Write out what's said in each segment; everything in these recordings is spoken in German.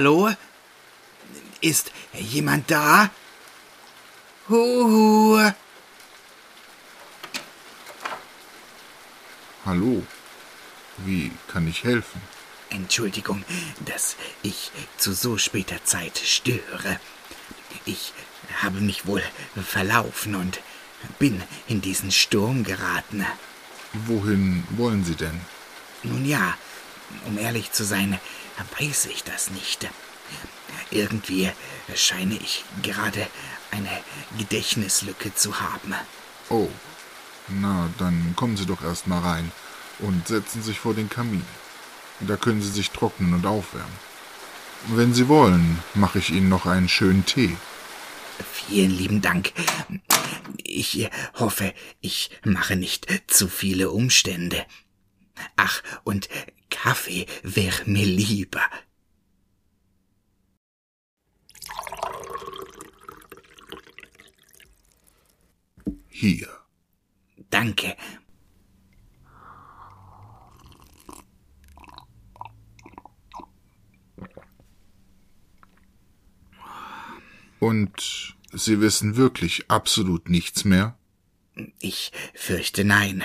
Hallo? Ist jemand da? Huhu. Hallo. Wie kann ich helfen? Entschuldigung, dass ich zu so später Zeit störe. Ich habe mich wohl verlaufen und bin in diesen Sturm geraten. Wohin wollen Sie denn? Nun ja, um ehrlich zu sein, weiß ich das nicht. Irgendwie scheine ich gerade eine Gedächtnislücke zu haben. Oh, na, dann kommen Sie doch erst mal rein und setzen sich vor den Kamin. Da können Sie sich trocknen und aufwärmen. Wenn Sie wollen, mache ich Ihnen noch einen schönen Tee. Vielen lieben Dank. Ich hoffe, ich mache nicht zu viele Umstände. Ach, und Kaffee wäre mir lieber. Hier. Danke. Und Sie wissen wirklich absolut nichts mehr? Ich fürchte nein.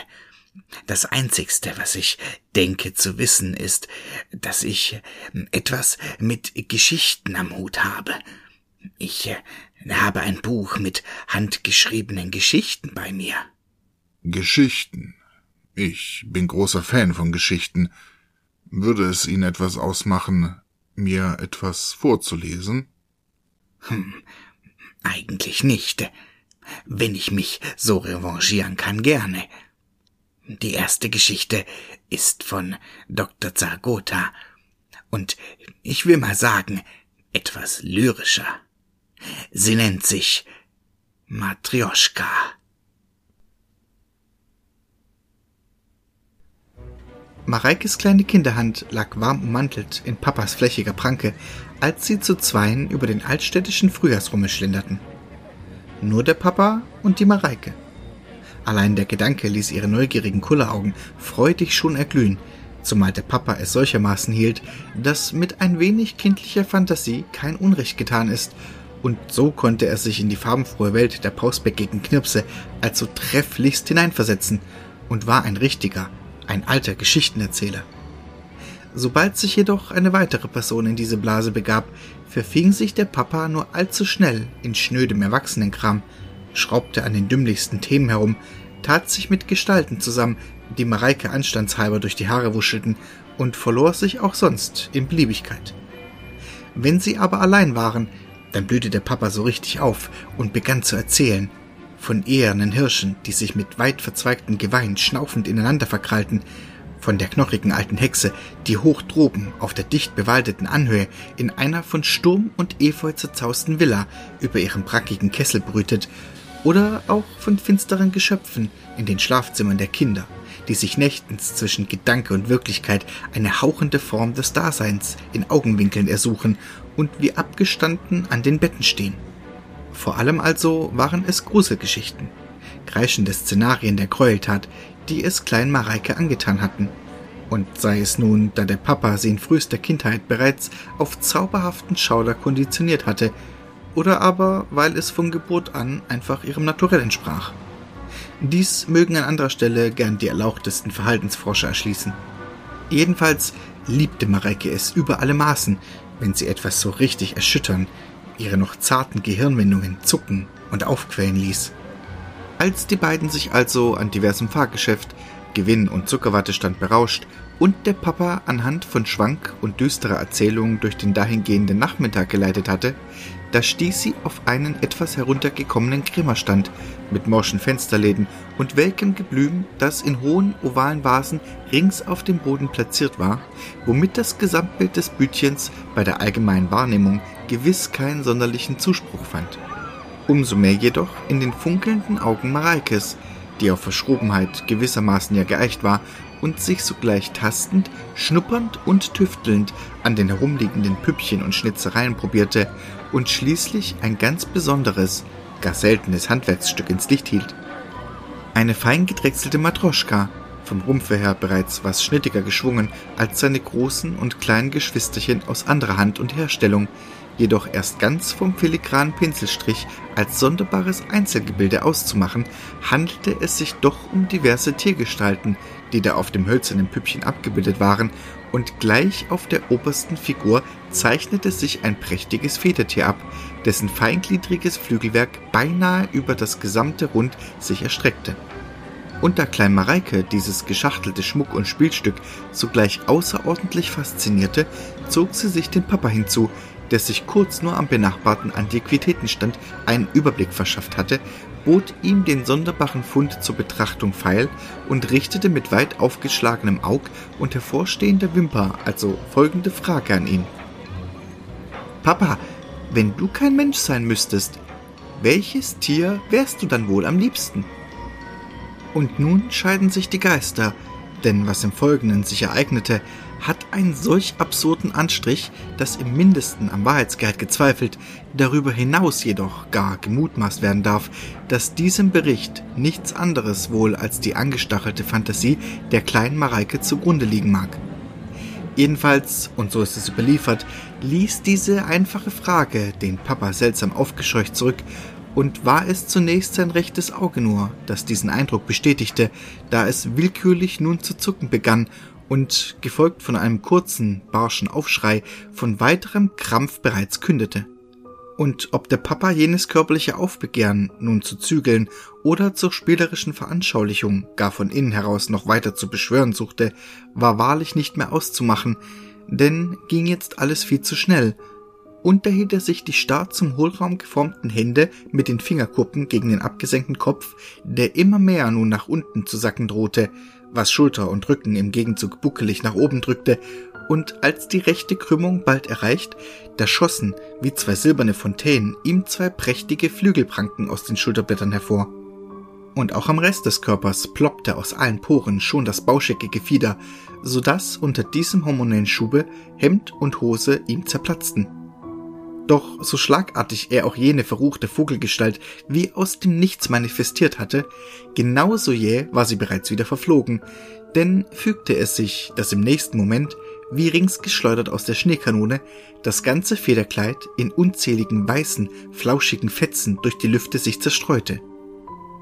Das Einzigste, was ich denke zu wissen, ist, dass ich etwas mit Geschichten am Hut habe. Ich äh, habe ein Buch mit handgeschriebenen Geschichten bei mir. Geschichten. Ich bin großer Fan von Geschichten. Würde es Ihnen etwas ausmachen, mir etwas vorzulesen? Hm, eigentlich nicht. Wenn ich mich so revanchieren kann, gerne. Die erste Geschichte ist von Dr. Zagota und ich will mal sagen, etwas lyrischer. Sie nennt sich Matrioschka. Mareikes kleine Kinderhand lag warm ummantelt in Papas flächiger Pranke, als sie zu zweien über den altstädtischen Frühjahrsrummel schlenderten. Nur der Papa und die Mareike. Allein der Gedanke ließ ihre neugierigen Kulleraugen freudig schon erglühen, zumal der Papa es solchermaßen hielt, dass mit ein wenig kindlicher Fantasie kein Unrecht getan ist, und so konnte er sich in die farbenfrohe Welt der pausbäckigen Knirpse also trefflichst hineinversetzen und war ein richtiger, ein alter Geschichtenerzähler. Sobald sich jedoch eine weitere Person in diese Blase begab, verfing sich der Papa nur allzu schnell in schnödem Erwachsenenkram, schraubte an den dümmlichsten Themen herum, tat sich mit Gestalten zusammen, die Mareike anstandshalber durch die Haare wuschelten, und verlor sich auch sonst in Beliebigkeit. Wenn sie aber allein waren, dann blühte der Papa so richtig auf und begann zu erzählen, von ehernen Hirschen, die sich mit weit verzweigten Geweihen schnaufend ineinander verkrallten, von der knochigen alten Hexe, die hoch droben auf der dicht bewaldeten Anhöhe in einer von Sturm und Efeu zerzausten Villa über ihrem brackigen Kessel brütet, oder auch von finsteren Geschöpfen in den Schlafzimmern der Kinder, die sich nächtens zwischen Gedanke und Wirklichkeit eine hauchende Form des Daseins in Augenwinkeln ersuchen und wie abgestanden an den Betten stehen. Vor allem also waren es Gruselgeschichten, kreischende Szenarien der Gräueltat, die es Klein Mareike angetan hatten. Und sei es nun, da der Papa sie in frühester Kindheit bereits auf zauberhaften Schauder konditioniert hatte, oder aber weil es von Geburt an einfach ihrem Naturell entsprach. Dies mögen an anderer Stelle gern die erlauchtesten Verhaltensforscher erschließen. Jedenfalls liebte Mareike es über alle Maßen, wenn sie etwas so richtig erschüttern, ihre noch zarten Gehirnwindungen zucken und aufquellen ließ. Als die beiden sich also an diversem Fahrgeschäft, Gewinn und Zuckerwattestand berauscht und der Papa anhand von Schwank und düsterer Erzählungen durch den dahingehenden Nachmittag geleitet hatte, da stieß sie auf einen etwas heruntergekommenen Krämerstand mit morschen Fensterläden und welkem Geblüm, das in hohen ovalen Vasen rings auf dem Boden platziert war, womit das Gesamtbild des Bütchens bei der allgemeinen Wahrnehmung gewiss keinen sonderlichen Zuspruch fand. Umso mehr jedoch in den funkelnden Augen Mareikes, die auf Verschrobenheit gewissermaßen ja geeicht war und sich sogleich tastend, schnuppernd und tüftelnd an den herumliegenden Püppchen und Schnitzereien probierte und schließlich ein ganz besonderes, gar seltenes Handwerksstück ins Licht hielt. Eine fein gedrechselte Matroschka, vom Rumpfe her bereits was schnittiger geschwungen als seine großen und kleinen Geschwisterchen aus anderer Hand und Herstellung, jedoch erst ganz vom filigranen Pinselstrich als sonderbares Einzelgebilde auszumachen, handelte es sich doch um diverse Tiergestalten, die da auf dem hölzernen Püppchen abgebildet waren, und gleich auf der obersten Figur zeichnete sich ein prächtiges Federtier ab, dessen feingliedriges Flügelwerk beinahe über das gesamte Rund sich erstreckte. Und da Klein Mareike dieses geschachtelte Schmuck und Spielstück sogleich außerordentlich faszinierte, zog sie sich den Papa hinzu, der sich kurz nur am benachbarten Antiquitätenstand einen Überblick verschafft hatte, bot ihm den sonderbaren Fund zur Betrachtung feil und richtete mit weit aufgeschlagenem Aug und hervorstehender Wimper also folgende Frage an ihn. Papa, wenn du kein Mensch sein müsstest, welches Tier wärst du dann wohl am liebsten? Und nun scheiden sich die Geister, denn was im Folgenden sich ereignete, hat einen solch absurden Anstrich, dass im mindesten am Wahrheitsgehalt gezweifelt, darüber hinaus jedoch gar gemutmaßt werden darf, dass diesem Bericht nichts anderes wohl als die angestachelte Fantasie der kleinen Mareike zugrunde liegen mag. Jedenfalls, und so ist es überliefert, ließ diese einfache Frage den Papa seltsam aufgescheucht zurück und war es zunächst sein rechtes Auge nur, das diesen Eindruck bestätigte, da es willkürlich nun zu zucken begann und, gefolgt von einem kurzen, barschen Aufschrei, von weiterem Krampf bereits kündete. Und ob der Papa jenes körperliche Aufbegehren nun zu zügeln oder zur spielerischen Veranschaulichung gar von innen heraus noch weiter zu beschwören suchte, war wahrlich nicht mehr auszumachen, denn ging jetzt alles viel zu schnell, und er sich die starr zum Hohlraum geformten Hände mit den Fingerkuppen gegen den abgesenkten Kopf, der immer mehr nun nach unten zu sacken drohte, was Schulter und Rücken im Gegenzug buckelig nach oben drückte, und als die rechte Krümmung bald erreicht, da schossen, wie zwei silberne Fontänen, ihm zwei prächtige Flügelpranken aus den Schulterblättern hervor. Und auch am Rest des Körpers ploppte aus allen Poren schon das bauschige Gefieder, so dass unter diesem hormonellen Schube Hemd und Hose ihm zerplatzten. Doch so schlagartig er auch jene verruchte Vogelgestalt wie aus dem Nichts manifestiert hatte, genauso jäh war sie bereits wieder verflogen, denn fügte es sich, dass im nächsten Moment, wie rings geschleudert aus der Schneekanone, das ganze Federkleid in unzähligen weißen, flauschigen Fetzen durch die Lüfte sich zerstreute.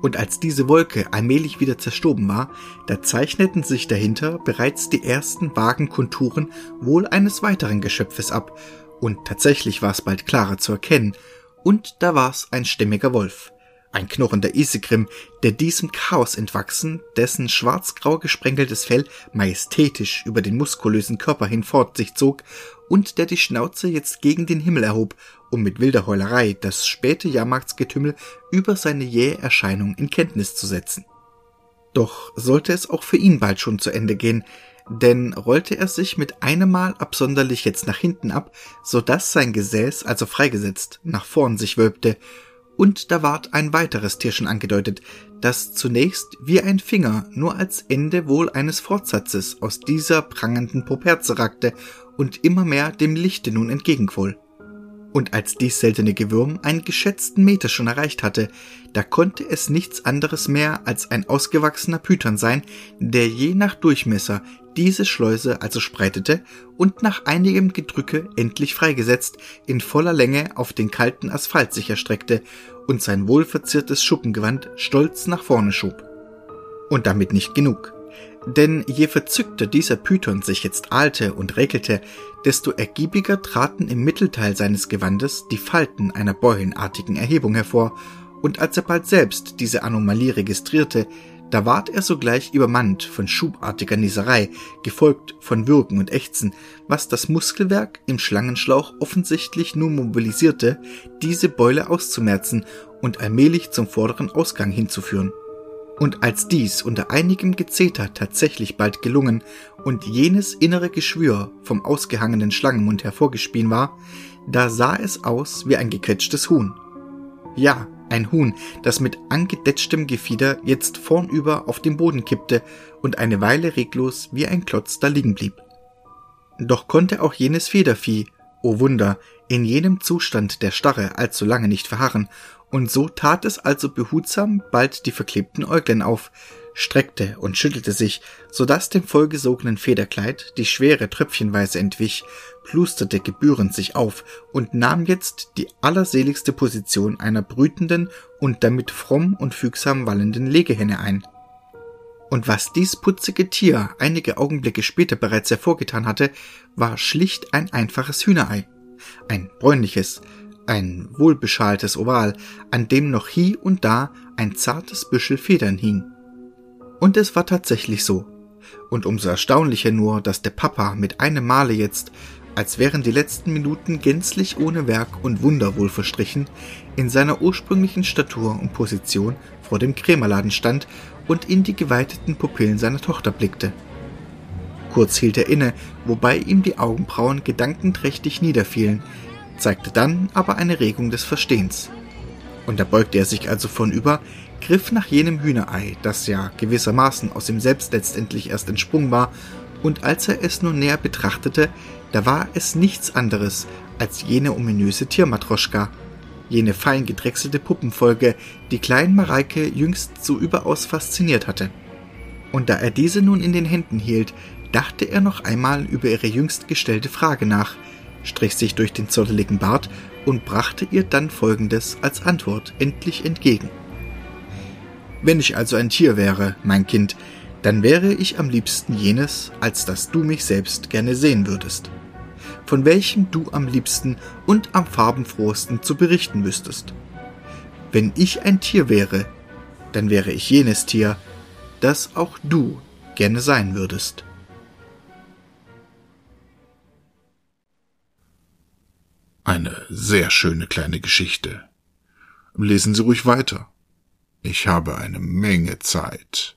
Und als diese Wolke allmählich wieder zerstoben war, da zeichneten sich dahinter bereits die ersten vagen Konturen wohl eines weiteren Geschöpfes ab, und tatsächlich war es bald klarer zu erkennen, und da war's ein stämmiger Wolf, ein knurrender Isegrim, der diesem Chaos entwachsen, dessen schwarzgrau gesprenkeltes Fell majestätisch über den muskulösen Körper hinfort sich zog und der die Schnauze jetzt gegen den Himmel erhob, um mit wilder Heulerei das späte Jahrmarktsgetümmel über seine jähe Erscheinung in Kenntnis zu setzen. Doch sollte es auch für ihn bald schon zu Ende gehen, denn rollte er sich mit einem Mal absonderlich jetzt nach hinten ab, so dass sein Gesäß, also freigesetzt, nach vorn sich wölbte, und da ward ein weiteres Tierchen angedeutet, das zunächst wie ein Finger nur als Ende wohl eines Fortsatzes aus dieser prangenden Poperze ragte und immer mehr dem Lichte nun entgegenquoll. Und als dies seltene Gewürm einen geschätzten Meter schon erreicht hatte, da konnte es nichts anderes mehr als ein ausgewachsener Python sein, der je nach Durchmesser diese Schleuse also spreitete und nach einigem Gedrücke endlich freigesetzt in voller Länge auf den kalten Asphalt sich erstreckte und sein wohlverziertes Schuppengewand stolz nach vorne schob. Und damit nicht genug. Denn je verzückter dieser Python sich jetzt ahlte und räkelte, desto ergiebiger traten im Mittelteil seines Gewandes die Falten einer beulenartigen Erhebung hervor, und als er bald selbst diese Anomalie registrierte, da ward er sogleich übermannt von schubartiger Nieserei, gefolgt von Würgen und Ächzen, was das Muskelwerk im Schlangenschlauch offensichtlich nur mobilisierte, diese Beule auszumerzen und allmählich zum vorderen Ausgang hinzuführen. Und als dies unter einigem Gezeter tatsächlich bald gelungen und jenes innere Geschwür vom ausgehangenen Schlangenmund hervorgespien war, da sah es aus wie ein gequetschtes Huhn. Ja, ein Huhn, das mit angedetschtem Gefieder jetzt vornüber auf den Boden kippte und eine Weile reglos wie ein Klotz da liegen blieb. Doch konnte auch jenes Federvieh, o oh Wunder, in jenem Zustand der Starre allzu lange nicht verharren, und so tat es also behutsam bald die verklebten Äuglein auf, streckte und schüttelte sich, so dass dem vollgesogenen Federkleid die Schwere tröpfchenweise entwich, plusterte gebührend sich auf und nahm jetzt die allerseligste Position einer brütenden und damit fromm und fügsam wallenden Legehenne ein. Und was dies putzige Tier einige Augenblicke später bereits hervorgetan hatte, war schlicht ein einfaches Hühnerei. Ein bräunliches, ein wohlbeschaltes Oval, an dem noch hie und da ein zartes Büschel Federn hing. Und es war tatsächlich so. Und umso erstaunlicher nur, dass der Papa mit einem Male jetzt, als wären die letzten Minuten gänzlich ohne Werk und Wunder wohl verstrichen, in seiner ursprünglichen Statur und Position vor dem Krämerladen stand und in die geweiteten Pupillen seiner Tochter blickte. Kurz hielt er inne, wobei ihm die Augenbrauen gedankenträchtig niederfielen, zeigte dann aber eine Regung des Verstehens. Und da beugte er sich also vornüber, griff nach jenem Hühnerei, das ja gewissermaßen aus ihm selbst letztendlich erst entsprungen war, und als er es nun näher betrachtete, da war es nichts anderes als jene ominöse Tiermatroschka, jene fein gedrechselte Puppenfolge, die kleinen Mareike jüngst so überaus fasziniert hatte. Und da er diese nun in den Händen hielt, dachte er noch einmal über ihre jüngst gestellte Frage nach, strich sich durch den zotteligen Bart und brachte ihr dann Folgendes als Antwort endlich entgegen. Wenn ich also ein Tier wäre, mein Kind, dann wäre ich am liebsten jenes, als dass du mich selbst gerne sehen würdest. Von welchem du am liebsten und am farbenfrohsten zu berichten wüsstest. Wenn ich ein Tier wäre, dann wäre ich jenes Tier, das auch du gerne sein würdest. Eine sehr schöne kleine Geschichte. Lesen Sie ruhig weiter. Ich habe eine Menge Zeit.